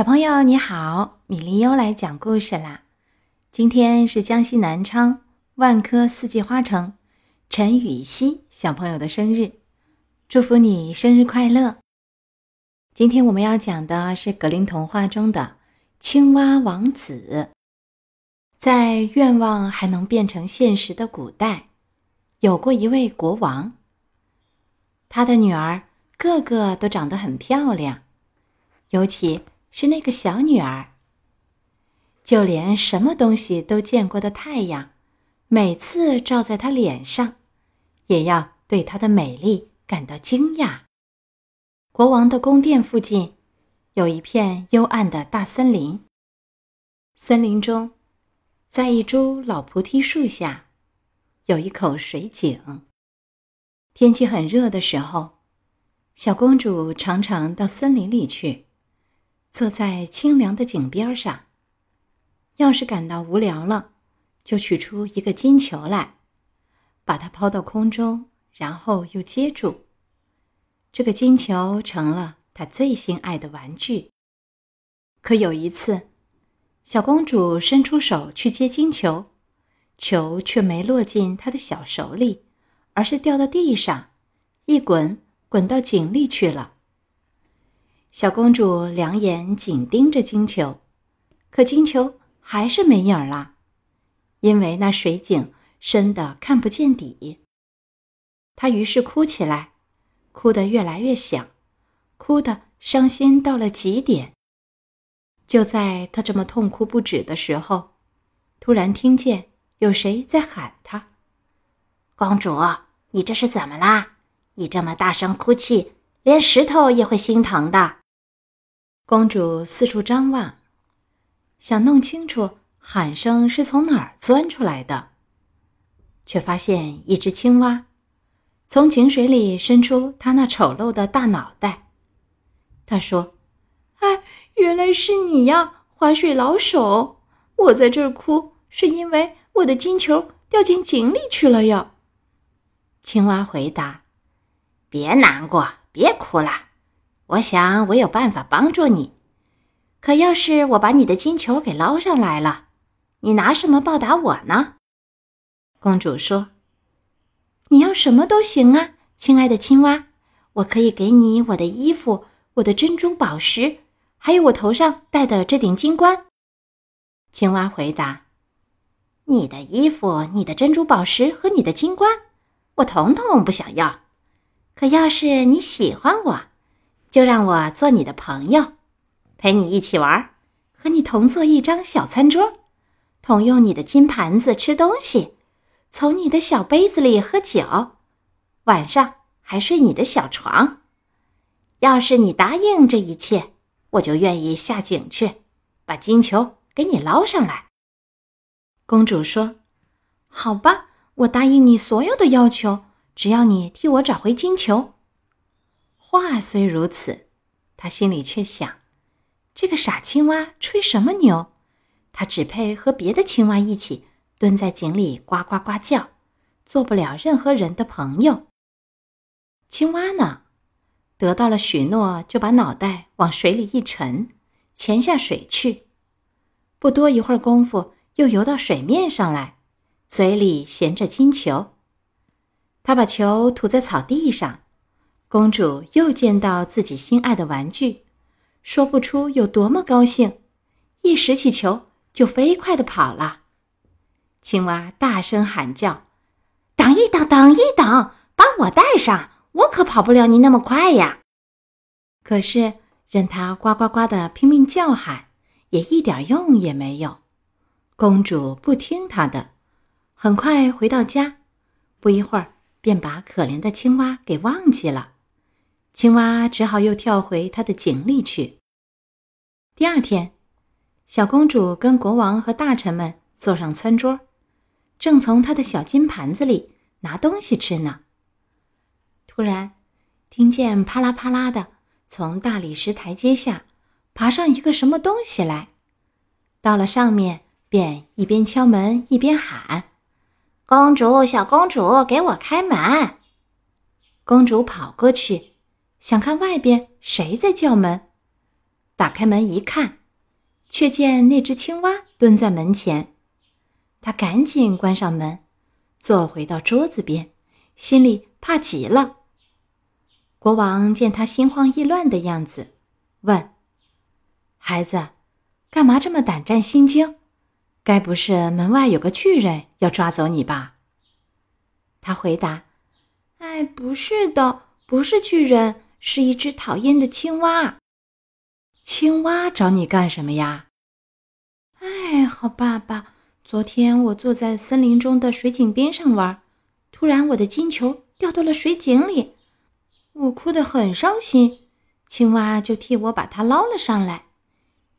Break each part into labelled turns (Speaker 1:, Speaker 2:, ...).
Speaker 1: 小朋友你好，米粒又来讲故事啦。今天是江西南昌万科四季花城陈雨熙小朋友的生日，祝福你生日快乐。今天我们要讲的是格林童话中的青蛙王子。在愿望还能变成现实的古代，有过一位国王，他的女儿个个都长得很漂亮，尤其。是那个小女儿。就连什么东西都见过的太阳，每次照在她脸上，也要对她的美丽感到惊讶。国王的宫殿附近，有一片幽暗的大森林。森林中，在一株老菩提树下，有一口水井。天气很热的时候，小公主常常到森林里去。坐在清凉的井边上，要是感到无聊了，就取出一个金球来，把它抛到空中，然后又接住。这个金球成了他最心爱的玩具。可有一次，小公主伸出手去接金球，球却没落进她的小手里，而是掉到地上，一滚滚到井里去了。小公主两眼紧盯着金球，可金球还是没影儿了，因为那水井深的看不见底。她于是哭起来，哭得越来越响，哭得伤心到了极点。就在她这么痛哭不止的时候，突然听见有谁在喊她：“
Speaker 2: 公主，你这是怎么啦？你这么大声哭泣，连石头也会心疼的。”
Speaker 1: 公主四处张望，想弄清楚喊声是从哪儿钻出来的，却发现一只青蛙从井水里伸出它那丑陋的大脑袋。他说：“哎，原来是你呀，划水老手！我在这儿哭，是因为我的金球掉进井里去了呀。”
Speaker 2: 青蛙回答：“别难过，别哭了。”我想我有办法帮助你，可要是我把你的金球给捞上来了，你拿什么报答我呢？
Speaker 1: 公主说：“你要什么都行啊，亲爱的青蛙，我可以给你我的衣服、我的珍珠宝石，还有我头上戴的这顶金冠。”
Speaker 2: 青蛙回答：“你的衣服、你的珍珠宝石和你的金冠，我统统不想要。可要是你喜欢我，就让我做你的朋友，陪你一起玩，和你同坐一张小餐桌，同用你的金盘子吃东西，从你的小杯子里喝酒，晚上还睡你的小床。要是你答应这一切，我就愿意下井去，把金球给你捞上来。
Speaker 1: 公主说：“好吧，我答应你所有的要求，只要你替我找回金球。”话虽如此，他心里却想：这个傻青蛙吹什么牛？它只配和别的青蛙一起蹲在井里呱呱呱叫，做不了任何人的朋友。青蛙呢，得到了许诺，就把脑袋往水里一沉，潜下水去。不多一会儿功夫，又游到水面上来，嘴里衔着金球。他把球吐在草地上。公主又见到自己心爱的玩具，说不出有多么高兴，一拾起球就飞快地跑了。青蛙大声喊叫：“
Speaker 2: 等一等，等一等，把我带上！我可跑不了你那么快呀！”
Speaker 1: 可是任它呱呱呱的拼命叫喊，也一点用也没有。公主不听它的，很快回到家，不一会儿便把可怜的青蛙给忘记了。青蛙只好又跳回它的井里去。第二天，小公主跟国王和大臣们坐上餐桌，正从她的小金盘子里拿东西吃呢。突然，听见啪啦啪啦的，从大理石台阶下爬上一个什么东西来。到了上面，便一边敲门一边喊：“
Speaker 2: 公主，小公主，给我开门！”
Speaker 1: 公主跑过去。想看外边谁在叫门，打开门一看，却见那只青蛙蹲在门前。他赶紧关上门，坐回到桌子边，心里怕极了。国王见他心慌意乱的样子，问：“孩子，干嘛这么胆战心惊？该不是门外有个巨人要抓走你吧？”他回答：“哎，不是的，不是巨人，是一只讨厌的青蛙。”青蛙找你干什么呀？哎，好爸爸，昨天我坐在森林中的水井边上玩，突然我的金球掉到了水井里，我哭得很伤心。青蛙就替我把它捞了上来，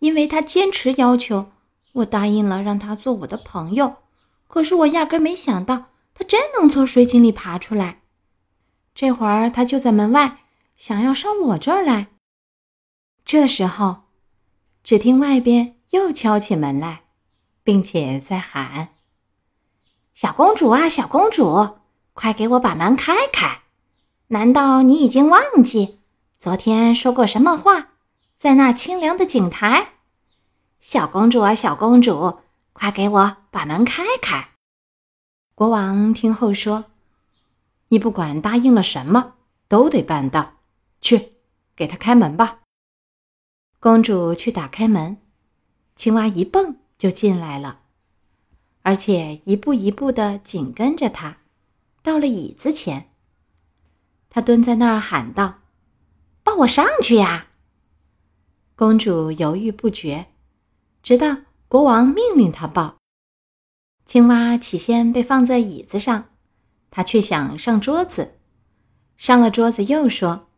Speaker 1: 因为他坚持要求，我答应了让他做我的朋友。可是我压根没想到，他真能从水井里爬出来。这会儿他就在门外，想要上我这儿来。这时候，只听外边又敲起门来，并且在喊：“
Speaker 2: 小公主啊，小公主，快给我把门开开！难道你已经忘记昨天说过什么话？在那清凉的井台，小公主啊，小公主，快给我把门开开！”
Speaker 1: 国王听后说：“你不管答应了什么，都得办到。去，给他开门吧。”公主去打开门，青蛙一蹦就进来了，而且一步一步的紧跟着她，到了椅子前。她蹲在那儿喊道：“
Speaker 2: 抱我上去呀！”
Speaker 1: 公主犹豫不决，直到国王命令她抱。青蛙起先被放在椅子上，她却想上桌子，上了桌子又说：“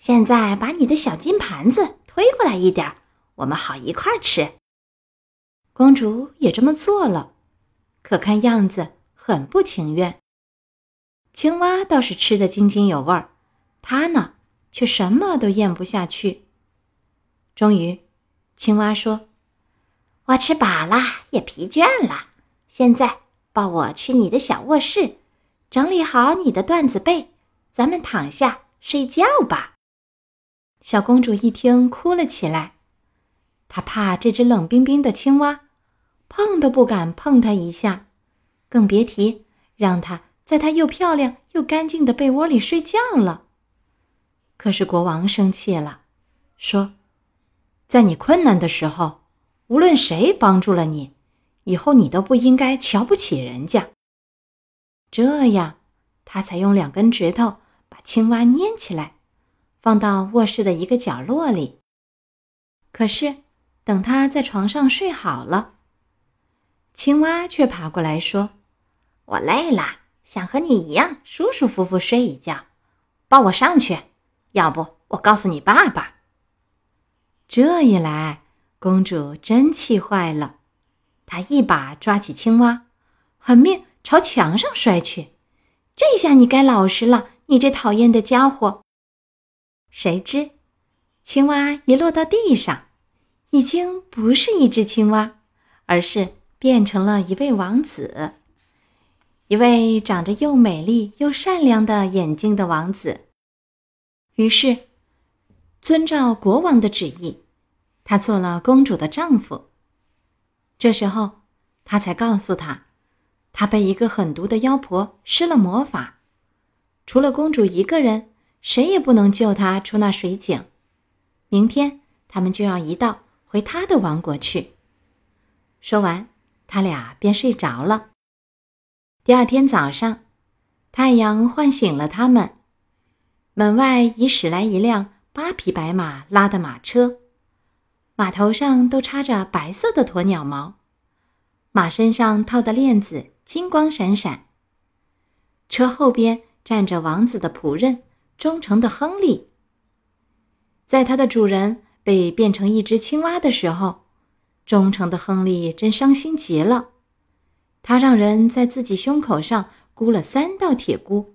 Speaker 2: 现在把你的小金盘子。”推过来一点我们好一块儿吃。
Speaker 1: 公主也这么做了，可看样子很不情愿。青蛙倒是吃得津津有味儿，它呢却什么都咽不下去。终于，青蛙说：“
Speaker 2: 我吃饱了，也疲倦了，现在抱我去你的小卧室，整理好你的缎子被，咱们躺下睡觉吧。”
Speaker 1: 小公主一听，哭了起来。她怕这只冷冰冰的青蛙，碰都不敢碰它一下，更别提让它在它又漂亮又干净的被窝里睡觉了。可是国王生气了，说：“在你困难的时候，无论谁帮助了你，以后你都不应该瞧不起人家。”这样，他才用两根指头把青蛙捏起来。放到卧室的一个角落里。可是，等他在床上睡好了，青蛙却爬过来说：“
Speaker 2: 我累了，想和你一样舒舒服服睡一觉，抱我上去。要不，我告诉你爸爸。”
Speaker 1: 这一来，公主真气坏了，她一把抓起青蛙，狠命朝墙上摔去。这下你该老实了，你这讨厌的家伙！谁知，青蛙一落到地上，已经不是一只青蛙，而是变成了一位王子，一位长着又美丽又善良的眼睛的王子。于是，遵照国王的旨意，他做了公主的丈夫。这时候，他才告诉她，他被一个狠毒的妖婆施了魔法，除了公主一个人。谁也不能救他出那水井。明天他们就要一道回他的王国去。说完，他俩便睡着了。第二天早上，太阳唤醒了他们。门外已驶来一辆八匹白马拉的马车，马头上都插着白色的鸵鸟毛，马身上套的链子金光闪闪。车后边站着王子的仆人。忠诚的亨利，在他的主人被变成一只青蛙的时候，忠诚的亨利真伤心极了。他让人在自己胸口上箍了三道铁箍，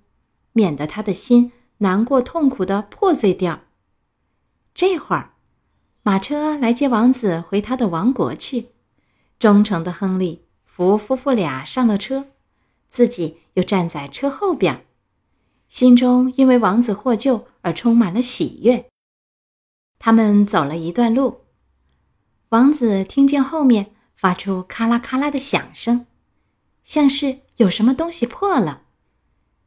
Speaker 1: 免得他的心难过痛苦的破碎掉。这会儿，马车来接王子回他的王国去。忠诚的亨利扶夫妇俩上了车，自己又站在车后边。心中因为王子获救而充满了喜悦。他们走了一段路，王子听见后面发出咔啦咔啦的响声，像是有什么东西破了。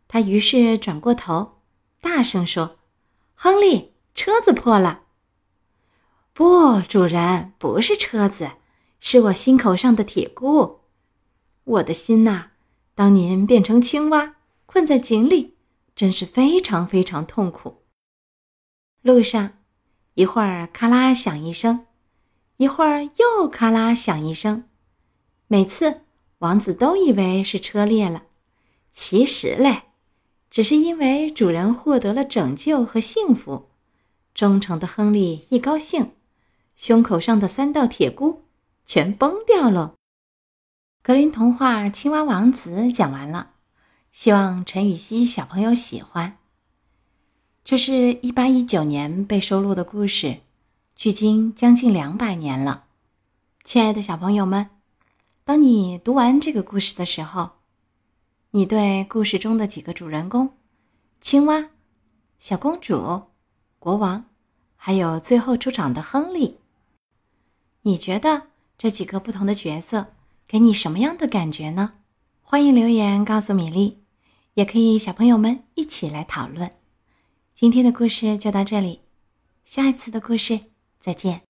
Speaker 1: 他于是转过头，大声说：“亨利，车子破了。”“
Speaker 2: 不，主人，不是车子，是我心口上的铁箍。我的心呐，当您变成青蛙，困在井里，真是非常非常痛苦。”
Speaker 1: 路上，一会儿咔啦响一声，一会儿又咔啦响一声，每次王子都以为是车裂了，其实嘞。只是因为主人获得了拯救和幸福，忠诚的亨利一高兴，胸口上的三道铁箍全崩掉了。格林童话《青蛙王子》讲完了，希望陈雨希小朋友喜欢。这是一八一九年被收录的故事，距今将近两百年了。亲爱的小朋友们，当你读完这个故事的时候，你对故事中的几个主人公——青蛙、小公主、国王，还有最后出场的亨利，你觉得这几个不同的角色给你什么样的感觉呢？欢迎留言告诉米粒，也可以小朋友们一起来讨论。今天的故事就到这里，下一次的故事再见。